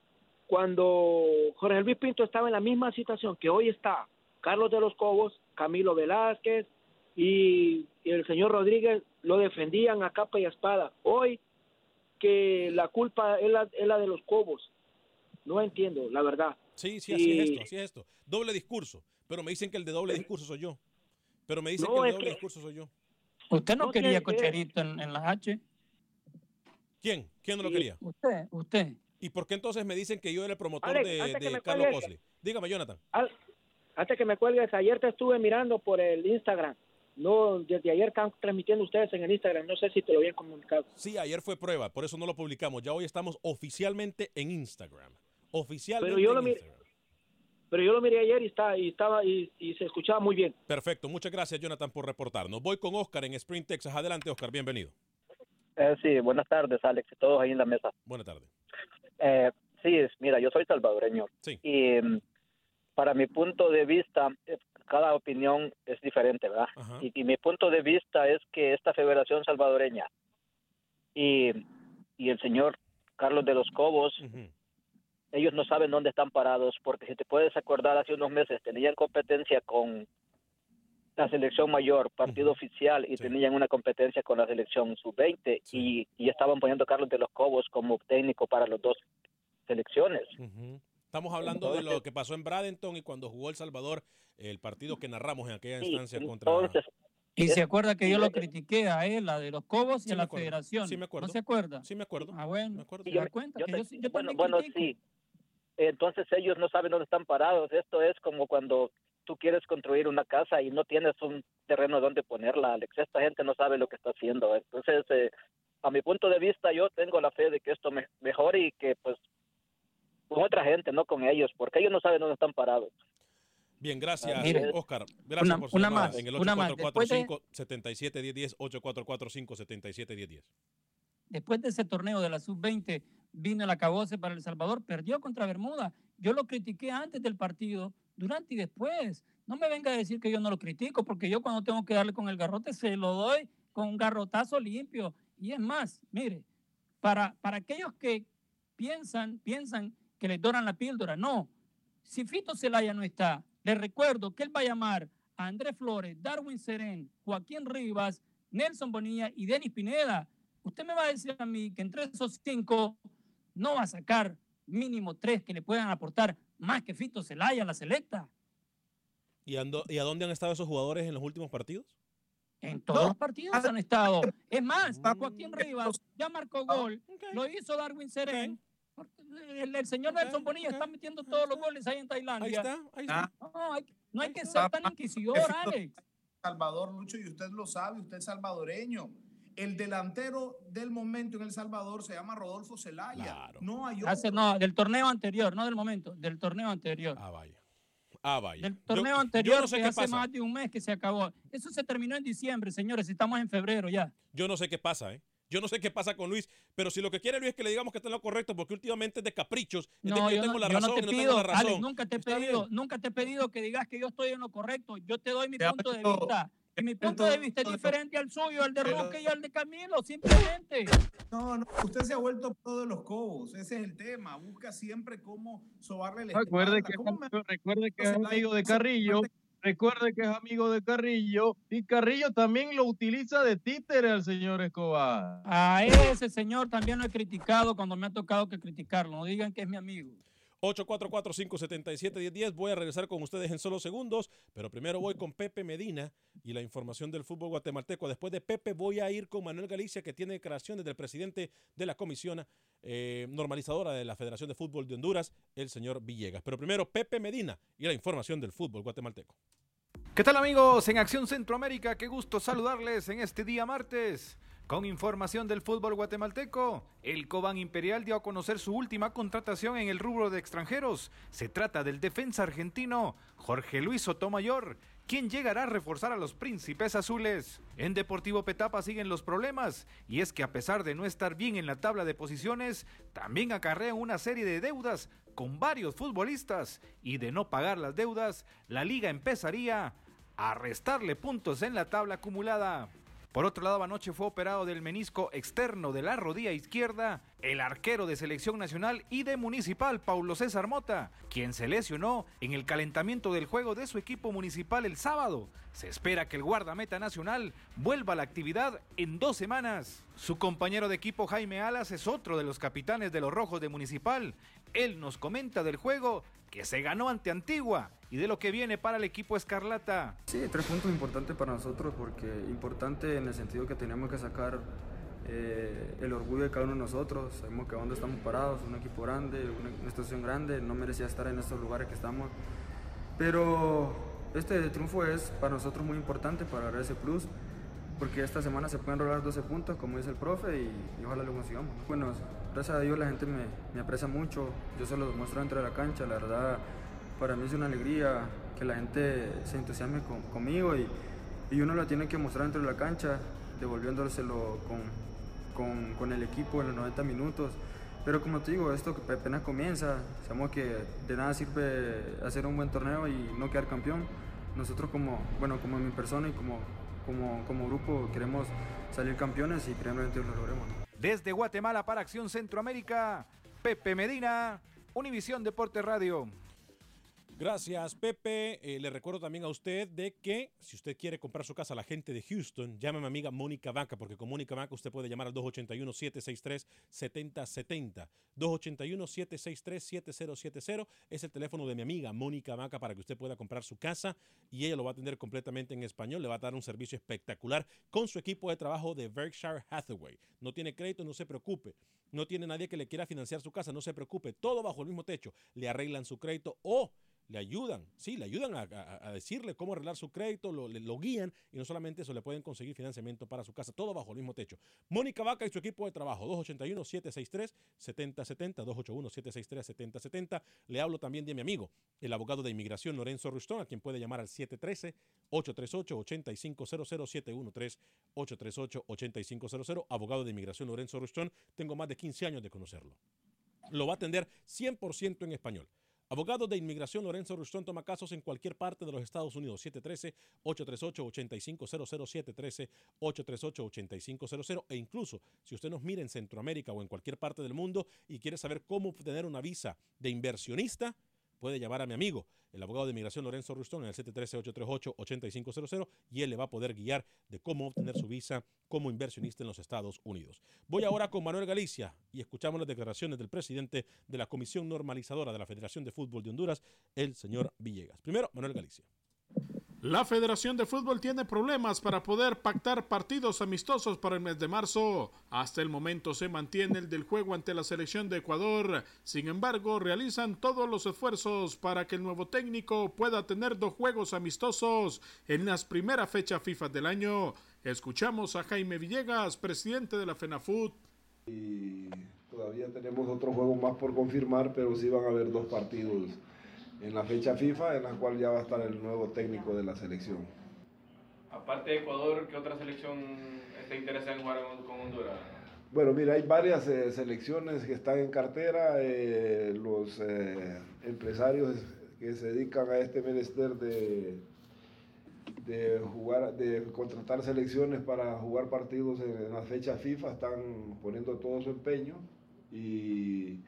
cuando Jorge Luis Pinto estaba en la misma situación que hoy está Carlos de los Cobos, Camilo Velázquez y, y el señor Rodríguez lo defendían a capa y a espada. Hoy que la culpa es la, es la de los Cobos. No entiendo, la verdad. Sí, sí, así Y- es esto, así es esto. Doble discurso. Pero me dicen que el de doble discurso soy yo. Pero me dicen No, que el de doble que- discurso soy yo. ¿Usted no, No, quería que- que- cocherito en, en la H? ¿Quién? ¿Quién no lo quería? Usted, usted. ¿Y por qué entonces me dicen que yo era el promotor Alex, de, Carlos cuelgues. Cosley? Dígame, Jonathan. Al- antes que me cuelgues, ayer te estuve mirando por el Instagram. No, desde ayer están transmitiendo ustedes en el Instagram. No sé si te lo habían comunicado. Sí, ayer fue prueba, por eso no lo publicamos. Ya hoy estamos oficialmente en Instagram. Oficialmente Pero yo lo en miré- Instagram. Pero yo lo miré ayer y, está, y estaba y, y se escuchaba muy bien. Perfecto, muchas gracias Jonathan por reportarnos. Voy con Oscar en Spring, Texas. Adelante, Oscar, bienvenido. Eh, sí, buenas tardes, Alex, y todos ahí en la mesa. Buenas tardes. Eh, sí, mira, yo soy salvadoreño. Sí. Y mm, para mi punto de vista, eh, cada opinión es diferente, ¿verdad? Y, y mi punto de vista es que esta Federación Salvadoreña y, y el señor Carlos de los Cobos, ellos no saben dónde están parados, porque si te puedes acordar, hace unos meses tenían competencia con la selección mayor, partido oficial, y tenían una competencia con la selección sub-20, y, y estaban poniendo a Carlos de los Cobos como técnico para las dos selecciones. Estamos hablando de lo que pasó en Bradenton y cuando jugó El Salvador, el partido que narramos en aquella Sí, instancia contra... entonces, Y Es- se acuerda que yo y- lo critiqué a él, a de los Cobos y Sí a me la acuerdo. Federación. Sí me acuerdo. ¿No se acuerda? Sí me acuerdo. Ah, bueno. acuerdo. ¿Se yo- da cuenta? yo que te- yo, sí- yo bueno, bueno, sí. Entonces ellos no saben dónde están parados. Esto es como cuando tú quieres construir una casa y no tienes un terreno donde ponerla, Alex. Esta gente no sabe lo que está haciendo. Entonces, eh, a mi punto de vista, yo tengo la fe de que esto me mejore y que, pues, con otra gente, no con ellos, porque ellos no saben dónde están parados. Bien, gracias, Mire, Oscar. Gracias una- por su una más, En el una más. Después de- 844-577-1010, 844-577-1010. Después de ese torneo de la sub-20, vino el acabose para El Salvador, perdió contra Bermuda. Yo lo critiqué antes del partido, durante y después. No me venga a decir que yo no lo critico, porque yo cuando tengo que darle con el garrote se lo doy con un garrotazo limpio. Y es más, mire, para, para aquellos que piensan, piensan que les doran la píldora, no. Si Fito Celaya no está, les recuerdo que él va a llamar a Andrés Flores, Darwin Serén, Joaquín Rivas, Nelson Bonilla y Denis Pineda. Usted me va a decir a mí que entre esos cinco no va a sacar mínimo tres que le puedan aportar más que Fito Celaya la selecta. ¿Y, ando- ¿Y a dónde han estado esos jugadores en los últimos partidos? En todos los partidos han estado. Es más, Joaquín Rivas ya marcó gol, lo hizo Darwin Serén. El, el señor Nelson Bonilla está metiendo todos los goles ahí en Tailandia. Ahí está, ahí está. No, hay, no hay que ser tan inquisidor, Alex. Salvador, Lucho, y usted lo sabe, usted es salvadoreño. El delantero del momento en El Salvador se llama Rodolfo Zelaya. No hay otro. Hace, no, del torneo anterior, no del momento, del torneo anterior. Ah, vaya. Ah, vaya. Del Yo- torneo yo anterior no sé que qué hace pasa. más de un mes que se acabó. Eso se terminó en diciembre, señores, estamos en febrero ya. Yo no sé qué pasa, ¿eh? Yo no sé qué pasa con Luis, pero si lo que quiere Luis es que le digamos que está en lo correcto, porque últimamente es de caprichos, es de No, que yo, yo, tengo no, la yo razón no te no tengo la razón. Alex, nunca te he pedido, bien. nunca te he pedido que digas que yo estoy en lo correcto. Yo te doy mi Te punto de vista. Mi punto de vista es diferente al suyo, al de Roque y al de Camilo, simplemente. No, no, usted se ha vuelto pro de los cobos, ese es el tema. Busca siempre cómo sobarle la Recuerde que, ¿Cómo me- recuerde que es amigo de Carrillo, recuerde que es amigo de Carrillo, y Carrillo también lo utiliza de títere al señor Escobar. A ese señor también lo he criticado cuando me ha tocado que criticarlo. No digan que es mi amigo. 844-577-1010. Voy a regresar con ustedes en solo segundos, pero primero voy con Pepe Medina y la información del fútbol guatemalteco. Después de Pepe voy a ir con Manuel Galicia, que tiene declaraciones del presidente de la comisión eh, normalizadora de la Federación de Fútbol de Honduras, el señor Villegas. Pero primero Pepe Medina y la información del fútbol guatemalteco. ¿Qué tal amigos en Acción Centroamérica? Qué gusto saludarles en este día martes. Con información del fútbol guatemalteco, el Cobán Imperial dio a conocer su última contratación en el rubro de extranjeros. Se trata del defensa argentino Jorge Luis Sotomayor, quien llegará a reforzar a los príncipes azules. En Deportivo Petapa siguen los problemas, y es que a pesar de no estar bien en la tabla de posiciones, también acarrean una serie de deudas con varios futbolistas, y de no pagar las deudas, la liga empezaría a restarle puntos en la tabla acumulada. Por otro lado, anoche fue operado del menisco externo de la rodilla izquierda el arquero de selección nacional y de municipal, Paulo César Mota, quien se lesionó en el calentamiento del juego de su equipo municipal el sábado. Se espera que el guardameta nacional vuelva a la actividad en dos semanas. Su compañero de equipo Jaime Alas es otro de los capitanes de los Rojos de Municipal. Él nos comenta del juego que se ganó ante Antigua y de lo que viene para el equipo Escarlata. Sí, tres puntos importantes para nosotros porque importante en el sentido que tenemos que sacar eh, el orgullo de cada uno de nosotros. Sabemos que donde estamos parados, un equipo grande, una, una situación grande, no merecía estar en estos lugares que estamos. Pero este triunfo es para nosotros muy importante para agarrar plus porque esta semana se pueden rolar 12 puntos, como dice el profe, y, y ojalá lo consigamos. Bueno, gracias a Dios la gente me, me, aprecia mucho, yo se lo demuestro dentro de la cancha, la verdad para mí es una alegría que la gente se entusiasme con, conmigo y, y, uno lo tiene que mostrar dentro de la cancha, devolviéndoselo con, con, con, el equipo en los 90 minutos. Pero como te digo, esto apenas comienza, sabemos que de nada sirve hacer un buen torneo y no quedar campeón. Nosotros como, bueno, como mi persona y como, como, como grupo queremos salir campeones y probablemente lo logremos. Desde Guatemala para Acción Centroamérica, Pepe Medina, Univisión Deporte Radio. Gracias, Pepe. Eh, le recuerdo también a usted de que si usted quiere comprar su casa a la gente de Houston, llame a mi amiga Mónica Vaca, porque con Mónica Vaca usted puede llamar al 281-763-7070. 281-763-7070 es el teléfono de mi amiga Mónica Vaca para que usted pueda comprar su casa y ella lo va a atender completamente en español. Le va a dar un servicio espectacular con su equipo de trabajo de Berkshire Hathaway. No tiene crédito, no se preocupe. No tiene nadie que le quiera financiar su casa, no se preocupe. Todo bajo el mismo techo. Le arreglan su crédito o le ayudan, sí, le ayudan a, a, a decirle cómo arreglar su crédito, lo, le, lo, guían y no solamente eso, le pueden conseguir financiamiento para su casa, todo bajo el mismo techo. Mónica Vaca y su equipo de trabajo, 281-763-7070, 281-763-7070. Le hablo también de mi amigo, el abogado de inmigración Lorenzo Rustón, a quien puede llamar al 713-838-8500, 713-838-8500, abogado de inmigración Lorenzo Rustón. Tengo más de 15 años de conocerlo. Lo va a atender 100% en español. Abogado de inmigración Lorenzo Rustón toma casos en cualquier parte de los Estados Unidos. 713-838-8500, 713-838-8500 e incluso si usted nos mira en Centroamérica o en cualquier parte del mundo y quiere saber cómo obtener una visa de inversionista, puede llamar a mi amigo, el abogado de inmigración Lorenzo Rustón, en el 713-838-8500 y él le va a poder guiar de cómo obtener su visa como inversionista en los Estados Unidos. Voy ahora con Manuel Galicia y escuchamos las declaraciones del presidente de la Comisión Normalizadora de la Federación de Fútbol de Honduras, el señor Villegas. Primero, Manuel Galicia. La Federación de Fútbol tiene problemas para poder pactar partidos amistosos para el mes de marzo. Hasta el momento se mantiene el del juego ante la selección de Ecuador. Sin embargo, realizan todos los esfuerzos para que el nuevo técnico pueda tener dos juegos amistosos en las primeras fechas FIFA del año. Escuchamos a Jaime Villegas, presidente de la FENAFUT. Y todavía tenemos otros juegos más por confirmar, pero sí van a haber dos partidos en la fecha FIFA en la cual ya va a estar el nuevo técnico de la selección. Aparte de Ecuador, ¿qué otra selección está interesada en jugar con Honduras? Bueno, mira, hay varias eh, selecciones que están en cartera, eh, los eh, empresarios que se dedican a este menester de, de jugar, de contratar selecciones para jugar partidos en, en las fechas FIFA están poniendo todo su empeño y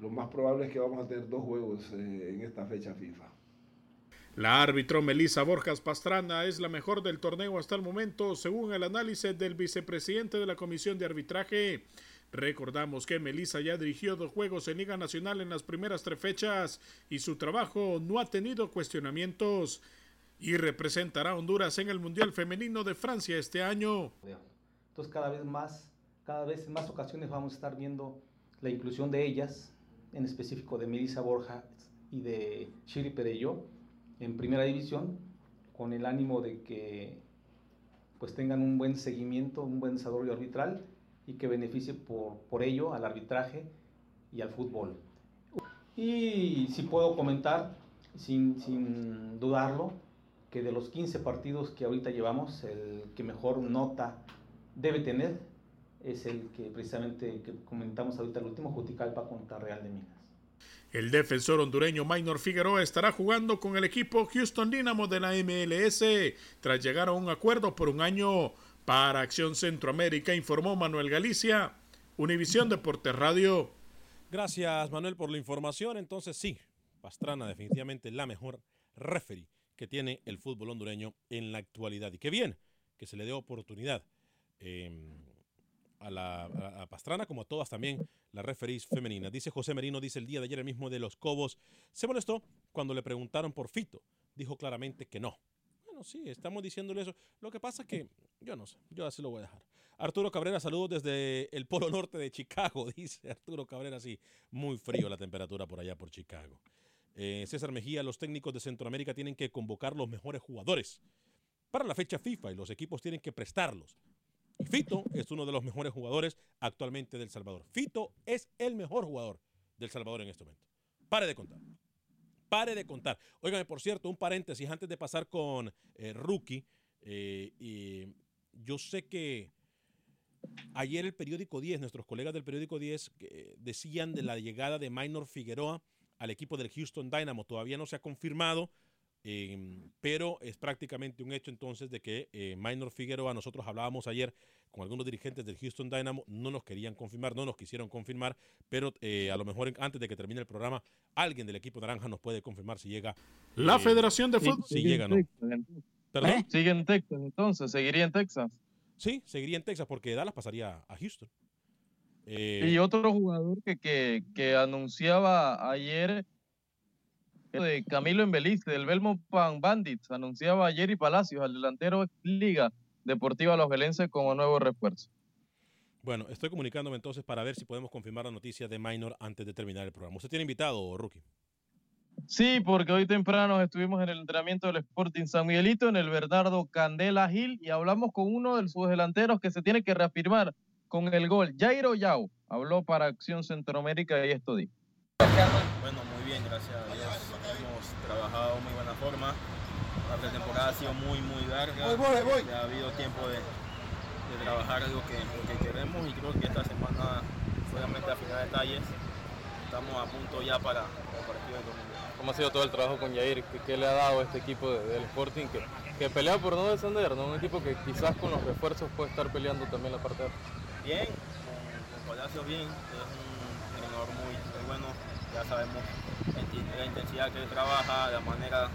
lo más probable es que vamos a tener dos juegos eh, en esta fecha FIFA. La árbitro Melissa Borjas Pastrana es la mejor del torneo hasta el momento, según el análisis del vicepresidente de la Comisión de Arbitraje. Recordamos que Melissa ya dirigió dos juegos en Liga Nacional en las primeras tres fechas y su trabajo no ha tenido cuestionamientos y representará a Honduras en el Mundial Femenino de Francia este año. Entonces cada vez más, cada vez en más ocasiones vamos a estar viendo la inclusión de ellas en específico de Melissa Borja y de Shiri Perello en primera división con el ánimo de que pues tengan un buen seguimiento, un buen desarrollo arbitral y que beneficie por, por ello al arbitraje y al fútbol. Y si puedo comentar, sin, sin dudarlo, que de los 15 partidos que ahorita llevamos, el que mejor nota debe tener es el que precisamente que comentamos ahorita el último, Juticalpa contra Real de Minas. El defensor hondureño Maynor Figueroa estará jugando con el equipo Houston Dynamo de la MLS tras llegar a un acuerdo por un año. Para Acción Centroamérica informó Manuel Galicia, Univisión Deportes Radio. Gracias Manuel por la información. Entonces sí, Pastrana definitivamente la mejor referee que tiene el fútbol hondureño en la actualidad. Y qué bien que se le dé oportunidad eh, a, la, Pastrana como a todas también las referees femeninas. Dice José Merino, dice el día de ayer el mismo de los Cobos, se molestó cuando le preguntaron por Fito. Dijo claramente que no. Bueno, sí, estamos diciéndole eso. Lo que pasa es que yo no sé, yo así lo voy a dejar. Arturo Cabrera, saludos desde el Polo Norte de Chicago, dice Arturo Cabrera, sí, muy frío la temperatura por allá por Chicago. Eh, César Mejía, los técnicos de Centroamérica tienen que convocar los mejores jugadores para la fecha FIFA y los equipos tienen que prestarlos. Fito es uno de los mejores jugadores actualmente del Salvador. Fito es el mejor jugador del Salvador en este momento. Pare de contar. Pare de contar. Óigame, por cierto, un paréntesis antes de pasar con eh, Rookie. Eh, yo sé que ayer el periódico 10, nuestros colegas del periódico 10 decían de la llegada de Minor Figueroa al equipo del Houston Dynamo. Todavía no se ha confirmado, em, pero es prácticamente un hecho entonces de que eh, Minor Figueroa, nosotros hablábamos ayer con algunos dirigentes del Houston Dynamo, no nos querían confirmar, no nos quisieron confirmar, pero eh, a lo mejor antes de que termine el programa, alguien del equipo naranja nos puede confirmar si llega. La eh, Federación de Fútbol. Si, llega, ¿no? ¿Perdón? Sigue en Texas, entonces, seguiría en Texas. Sí, seguiría en Texas porque Dallas pasaría a Houston. Eh, y otro jugador que, que, que, anunciaba ayer de Camilo Embelice, del Belmont Bandits, anunciaba ayer y Palacios, al delantero Liga Deportiva Los Velenses como nuevo refuerzo. Bueno, estoy comunicándome entonces para ver si podemos confirmar la noticia de Minor antes de terminar el programa. ¿Usted tiene invitado, Rookie? Sí, porque hoy temprano estuvimos en el entrenamiento del Sporting San Miguelito en el Bernardo Candela Gil y hablamos con uno de sus delanteros que se tiene que reafirmar con el gol. Jairo Yao habló para Acción Centroamérica y esto dijo. Bueno, gracias a Dios. Hemos trabajado de muy buena forma. La pretemporada ha sido muy, muy larga. Ya ha habido tiempo de, de trabajar lo que, lo que, queremos y creo que esta semana, solamente afinar detalles, estamos a punto ya para el partido de domingo. ¿Cómo ha sido todo el trabajo con Jair? ¿Qué, le ha dado este equipo del Sporting que, que pelea por no descender? ¿no? Un equipo que quizás con los refuerzos puede estar peleando también la parte de bien, con, Palacio bien, es un entrenador muy, bueno, ya sabemos la intensidad que él trabaja, la manera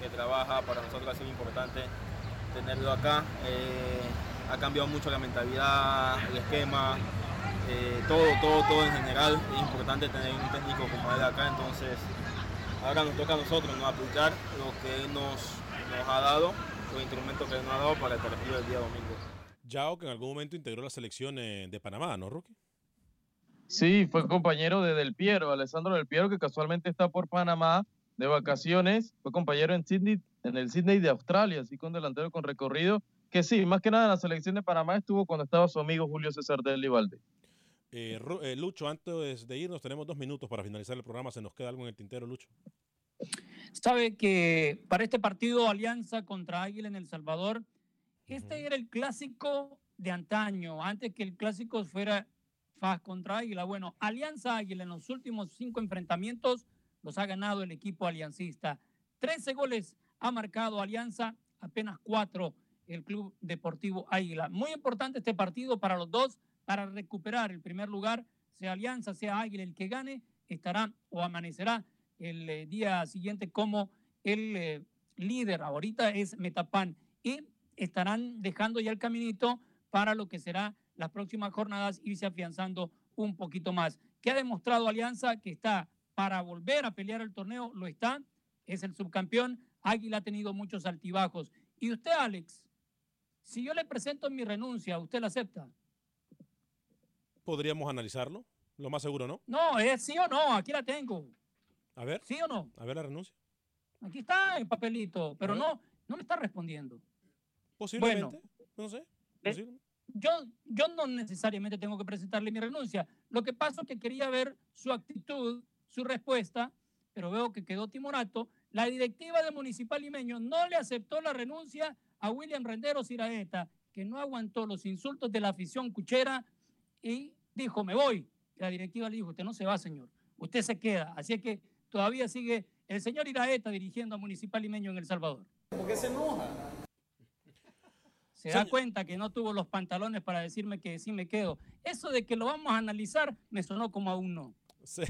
que trabaja, para nosotros ha sido importante tenerlo acá. Eh, ha cambiado mucho la mentalidad, el esquema, eh, todo, todo, todo en general. Es importante tener un técnico como él acá, entonces ahora nos toca a nosotros ¿no? aplicar lo que él nos, nos ha dado, los instrumentos que él nos ha dado para el partido del día domingo. Yao, que en algún momento integró la selección eh, de Panamá, ¿no, Rookie? Sí, fue compañero de Del Piero, Alessandro Del Piero, que casualmente está por Panamá de vacaciones. Fue compañero en Sydney, en el Sydney de Australia, así con delantero con recorrido. Que sí, más que nada en la selección de Panamá estuvo cuando estaba su amigo Julio César del Livalde. Eh, eh, Lucho, antes de irnos, tenemos dos minutos para finalizar el programa. ¿Se nos queda algo en el tintero, Lucho? Sabe que para este partido Alianza contra Águila en El Salvador este era el clásico de antaño, antes que el clásico fuera FAS contra Águila. Bueno, Alianza Águila en los últimos cinco enfrentamientos los ha ganado el equipo aliancista. Trece goles ha marcado Alianza, apenas cuatro el Club Deportivo Águila. Muy importante este partido para los dos, para recuperar el primer lugar, sea Alianza, sea Águila, el que gane estará o amanecerá el eh, día siguiente como el eh, líder. Ahorita es Metapan. Y estarán dejando ya el caminito para lo que será las próximas jornadas, irse afianzando un poquito más. ¿Qué ha demostrado Alianza? Que está para volver a pelear el torneo, lo está, es el subcampeón. Águila ha tenido muchos altibajos. Y usted, Alex, si yo le presento mi renuncia, ¿usted la acepta? Podríamos analizarlo, lo más seguro, ¿no? No, es sí o no, aquí la tengo. A ver. ¿Sí o no? A ver la renuncia. Aquí está el papelito, pero no, no me está respondiendo. Posiblemente, no sé. Eh, yo, yo no necesariamente tengo que presentarle mi renuncia. Lo que pasa es que quería ver su actitud, su respuesta, pero veo que quedó timorato. La directiva de Municipal Limeño no le aceptó la renuncia a William Renderos Iraeta, que no aguantó los insultos de la afición cuchera y dijo, me voy. La directiva le dijo, usted no se va, señor, usted se queda. Así que todavía sigue el señor Iraeta dirigiendo a Municipal Limeño en El Salvador. ¿Por qué se enoja? Se da cuenta que no tuvo los pantalones para decirme que sí me quedo. Eso de que lo vamos a analizar me sonó como a un no. Sí.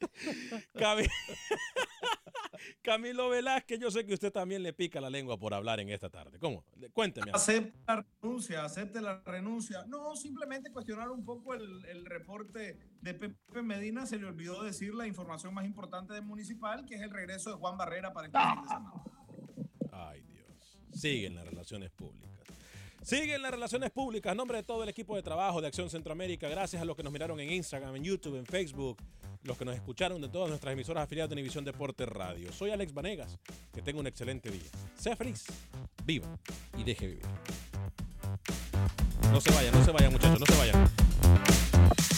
Camilo Velázquez, yo sé que usted también le pica la lengua por hablar en esta tarde. ¿Cómo? Cuénteme. Acepte la renuncia, acepte la renuncia. No, simplemente cuestionar un poco el, el, reporte de Pepe Medina. Se le olvidó decir la información más importante del municipal, que es el regreso de Juan Barrera para este fin de semana. Siguen las relaciones públicas. Siguen las relaciones públicas. A nombre de todo el equipo de trabajo de Acción Centroamérica, gracias a los que nos miraron en Instagram, en YouTube, en Facebook, los que nos escucharon de todas nuestras emisoras afiliadas de Univisión Deporte Radio. Soy Alex Vanegas. Que tenga un excelente día. Sea feliz, viva y deje vivir. No se vayan, no se vayan, muchachos, no se vayan.